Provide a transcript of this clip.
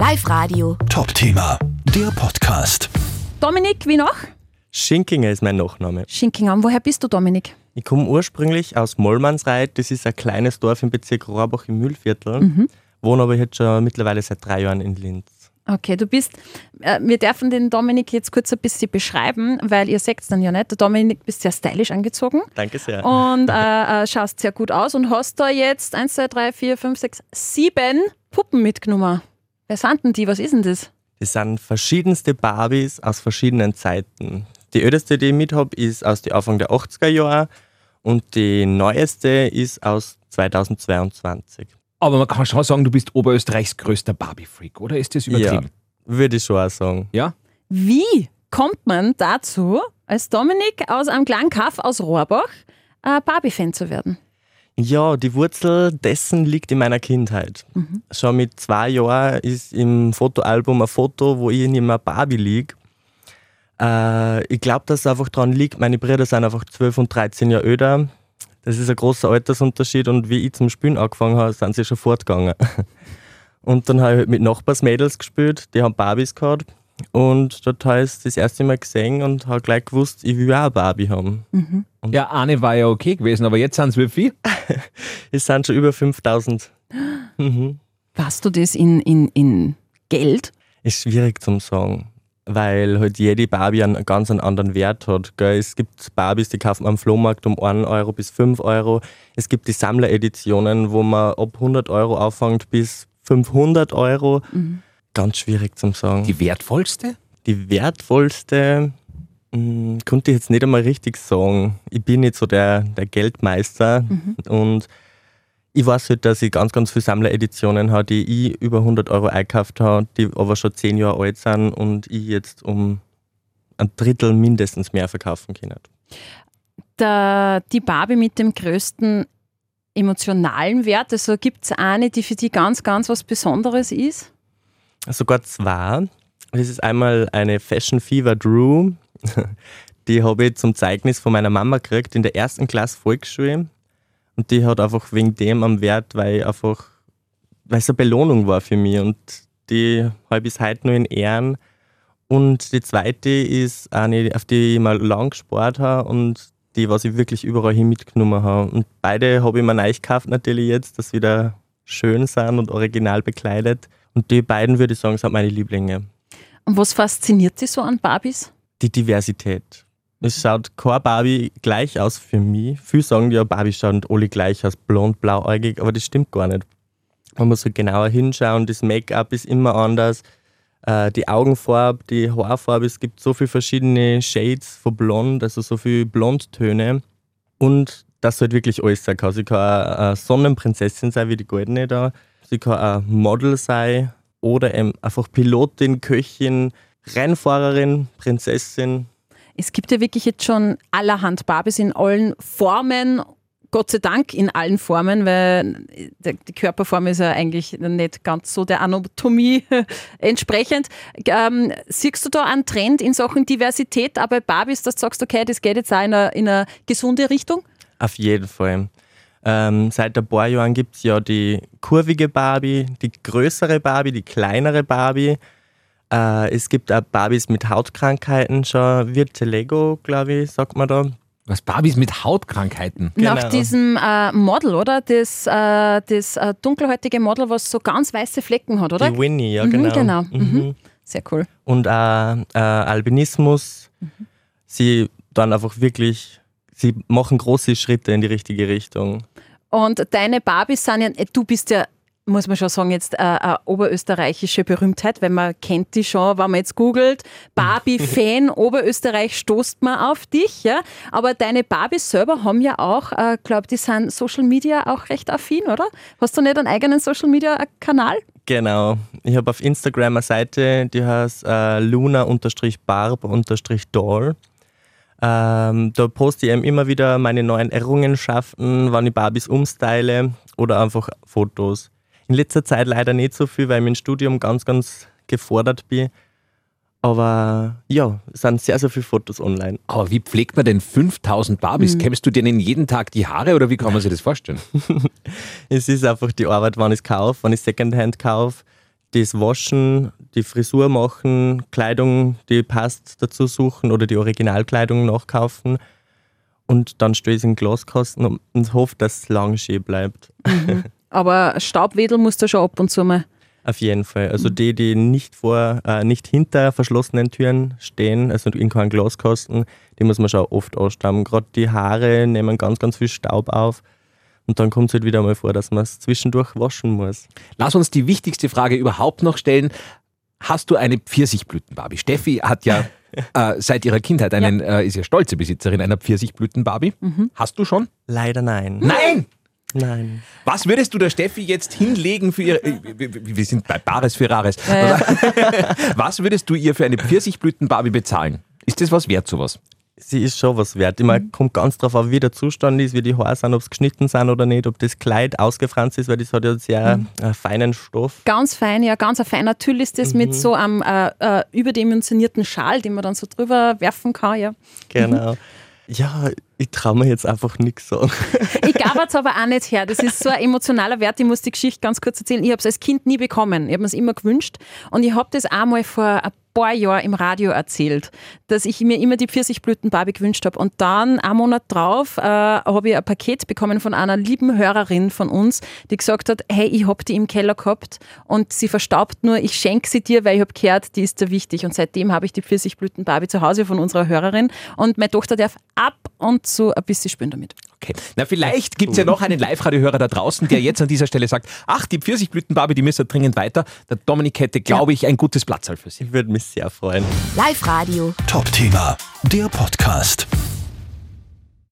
Live Radio. Top-Thema, der Podcast. Dominik, wie noch? Schinkinger ist mein Nachname. Schinkingham. Woher bist du, Dominik? Ich komme ursprünglich aus Mollmannsreit. Das ist ein kleines Dorf im Bezirk Rohrbach im Mühlviertel. Wohne aber jetzt schon mittlerweile seit drei Jahren in Linz. Okay, du bist, äh, wir dürfen den Dominik jetzt kurz ein bisschen beschreiben, weil ihr seht es dann ja nicht. Der Dominik bist sehr stylisch angezogen Danke sehr. und äh, äh, schaust sehr gut aus und hast da jetzt 1, 2, 3, 4, 5, 6, 7 Puppen mitgenommen. Wer sind denn die? Was ist denn das? Das sind verschiedenste Barbies aus verschiedenen Zeiten. Die älteste, die ich mit habe, ist aus den Anfang der 80er Jahre und die neueste ist aus 2022. Aber man kann schon sagen, du bist Oberösterreichs größter Barbie-Freak, oder ist das Ja, übertrieben? würde ich schon auch sagen. Ja? Wie kommt man dazu, als Dominik aus einem kleinen Kaff aus Rohrbach äh, Barbie-Fan zu werden? Ja, die Wurzel dessen liegt in meiner Kindheit. Schon mit zwei Jahren ist im Fotoalbum ein Foto, wo ich neben einer Barbie liege. Äh, ich glaube, dass es einfach daran liegt, meine Brüder sind einfach 12 und 13 Jahre älter. Das ist ein großer Altersunterschied und wie ich zum Spielen angefangen habe, sind sie schon fortgegangen. Und dann habe ich halt mit Nachbarsmädels gespielt, die haben Barbies gehabt. Und dort habe ich das erste Mal gesehen und habe gleich gewusst, ich will auch eine Barbie haben. Ja, eine war ja okay gewesen, aber jetzt sind es wie viel? Es sind schon über 5000. Mhm. Warst du das in, in, in Geld? Ist schwierig zum sagen, weil halt jede Barbie einen ganz einen anderen Wert hat. Gell? Es gibt Barbies, die kauft man am Flohmarkt um 1 Euro bis 5 Euro. Es gibt die Sammlereditionen, wo man ab 100 Euro auffängt bis 500 Euro. Ganz schwierig zum sagen. Die wertvollste? Die wertvollste mh, konnte ich jetzt nicht einmal richtig sagen. Ich bin nicht so der, der Geldmeister und ich weiß halt, dass ich ganz, ganz viele Sammlereditionen habe, die ich über 100 Euro eingekauft habe, die aber schon 10 Jahre alt sind und ich jetzt um ein Drittel mindestens mehr verkaufen kann. Der, die Barbie mit dem größten emotionalen Wert, also gibt es eine, die für dich ganz, ganz was Besonderes ist? Sogar zwei. Das ist einmal eine Fashion Fever Drew. Die habe ich zum Zeugnis von meiner Mama gekriegt in der ersten Klasse Volksschule. Und die hat einfach wegen dem am Wert, weil einfach, weil es eine Belohnung war für mich. Und die habe ich bis heute nur in Ehren. Und die zweite ist eine, auf die ich mal lang gespart habe und die, was ich wirklich überall hin mitgenommen habe. Und beide habe ich mir neu gekauft natürlich jetzt, dass sie wieder schön sind und original bekleidet. Und die beiden, würde ich sagen, sind meine Lieblinge. Und was fasziniert dich so an Barbies? Die Diversität. Es schaut kein Barbie gleich aus für mich. Viele sagen ja, Barbie schauen alle gleich aus, blond, blauäugig, aber das stimmt gar nicht. Man muss halt genauer hinschauen, das Make-up ist immer anders, äh, die Augenfarbe, die Haarfarbe, es gibt so viele verschiedene Shades von Blond, also so viele Blondtöne. Und das halt wirklich alles sein kann. Sie kann eine Sonnenprinzessin sein, wie die Goldene da. Sie kann ein Model sein oder eben einfach Pilotin, Köchin, Rennfahrerin, Prinzessin. Es gibt ja wirklich jetzt schon allerhand Barbies in allen Formen. Gott sei Dank in allen Formen, weil der- die Körperform ist ja eigentlich nicht ganz so der Anatomie entsprechend. Ähm, siehst du da einen Trend in Sachen Diversität, aber bei Barbies, dass du sagst, okay, das geht jetzt auch in eine, in eine gesunde Richtung? Auf jeden Fall. Ähm, seit ein paar Jahren gibt es ja die kurvige Barbie, die größere Barbie, die kleinere Barbie. Äh, es gibt auch Barbies mit Hautkrankheiten schon. Vitiligo, glaube ich, sagt man da. Was Barbies mit Hautkrankheiten? Genau. Nach diesem äh, Model, oder? Das, äh, das äh, dunkelhäutige Model, was so ganz weiße Flecken hat, oder? Die Winnie, ja Mhm, genau. genau. Mhm. Sehr cool. Und auch äh, Albinismus. Sie dann einfach wirklich, sie machen große Schritte in die richtige Richtung. Und deine Barbies sind ja, äh, du bist ja, muss man schon sagen, jetzt äh, eine oberösterreichische Berühmtheit, weil man kennt die schon, wenn man jetzt googelt, Barbie-Fan Oberösterreich stoßt man auf dich, ja. Aber deine Barbies selber haben ja auch, äh, glaube die sind Social Media auch recht affin, oder? Hast du nicht einen eigenen Social Media Kanal? Genau. Ich habe auf Instagram eine Seite, die heißt äh, luna-barb-doll. Ähm, da poste ich eben immer wieder meine neuen Errungenschaften, wann ich Barbies umstyle oder einfach Fotos. In letzter Zeit leider nicht so viel, weil ich im Studium ganz, ganz gefordert bin. Aber ja, es sind sehr, sehr viele Fotos online. Aber wie pflegt man denn 5000 Barbies? Kämmst du denen jeden Tag die Haare oder wie kann man sich das vorstellen? Es ist einfach die Arbeit, wann ich es kaufe, wann ich Secondhand kaufe. Das waschen, die Frisur machen, Kleidung, die passt, dazu suchen oder die Originalkleidung nachkaufen. Und dann stelle ich in den Glaskasten und- hoffe, dass es lang schön bleibt. Aber Staubwedel musst du schon ab und zu mal. Auf jeden Fall. Also die, die nicht vor, äh, nicht hinter verschlossenen Türen stehen, also in keinem Glaskasten, die muss man schon oft ausstauben. Gerade die Haare nehmen ganz, ganz viel Staub auf. Und dann kommt es halt wieder mal vor, dass man es zwischendurch waschen muss. Lass uns die wichtigste Frage überhaupt noch stellen. Hast du eine Pfirsichblüten-Barbie? Steffi hat ja äh, seit ihrer Kindheit einen, Äh, ist ja stolze Besitzerin einer Pfirsichblüten-Barbie. Hast du schon? Leider nein. Nein! Nein. Was würdest du der Steffi jetzt hinlegen für ihre. äh, Wir wir sind bei Bares für Rares. Was würdest du ihr für eine Pfirsichblüten-Barbie bezahlen? Ist das was wert, sowas? Sie ist schon was wert. Ich meine, kommt ganz drauf an, wie der Zustand ist, wie die Haare sind, ob es geschnitten sind oder nicht, ob das Kleid ausgefranst ist, weil das hat ja sehr äh, feinen Stoff. Ganz fein, ja, ganz ein feiner Tüll ist das mit so einem äh, äh, überdimensionierten Schal, den man dann so drüber werfen kann, ja. Genau. Ja, ich traue mir jetzt einfach nichts sagen. Ich gab es aber auch nicht her. Das ist so ein emotionaler Wert. Ich muss die Geschichte ganz kurz erzählen. Ich habe es als Kind nie bekommen. Ich habe mir es immer gewünscht. Und ich habe das einmal vor ein paar Jahren im Radio erzählt, dass ich mir immer die Pfirsichblüten-Barbie gewünscht habe. Und dann, einen Monat drauf, äh, habe ich ein Paket bekommen von einer lieben Hörerin von uns, die gesagt hat, hey, ich habe die im Keller gehabt und sie verstaubt nur, ich schenke sie dir, weil ich habe gehört, die ist dir wichtig. Und seitdem habe ich die Pfirsichblüten-Barbie zu Hause von unserer Hörerin. Und meine Tochter darf ab und zu ein bisschen spielen damit. Okay. Na, vielleicht gibt es ja noch einen Live-Radio-Hörer da draußen, der jetzt an dieser Stelle sagt: Ach, die Pfirsichblüten-Barbie, die müsste dringend weiter. Der Dominik hätte, glaube ich, ein gutes Platzal für sie. Ich würde mich sehr freuen. Top-Thema, der Podcast.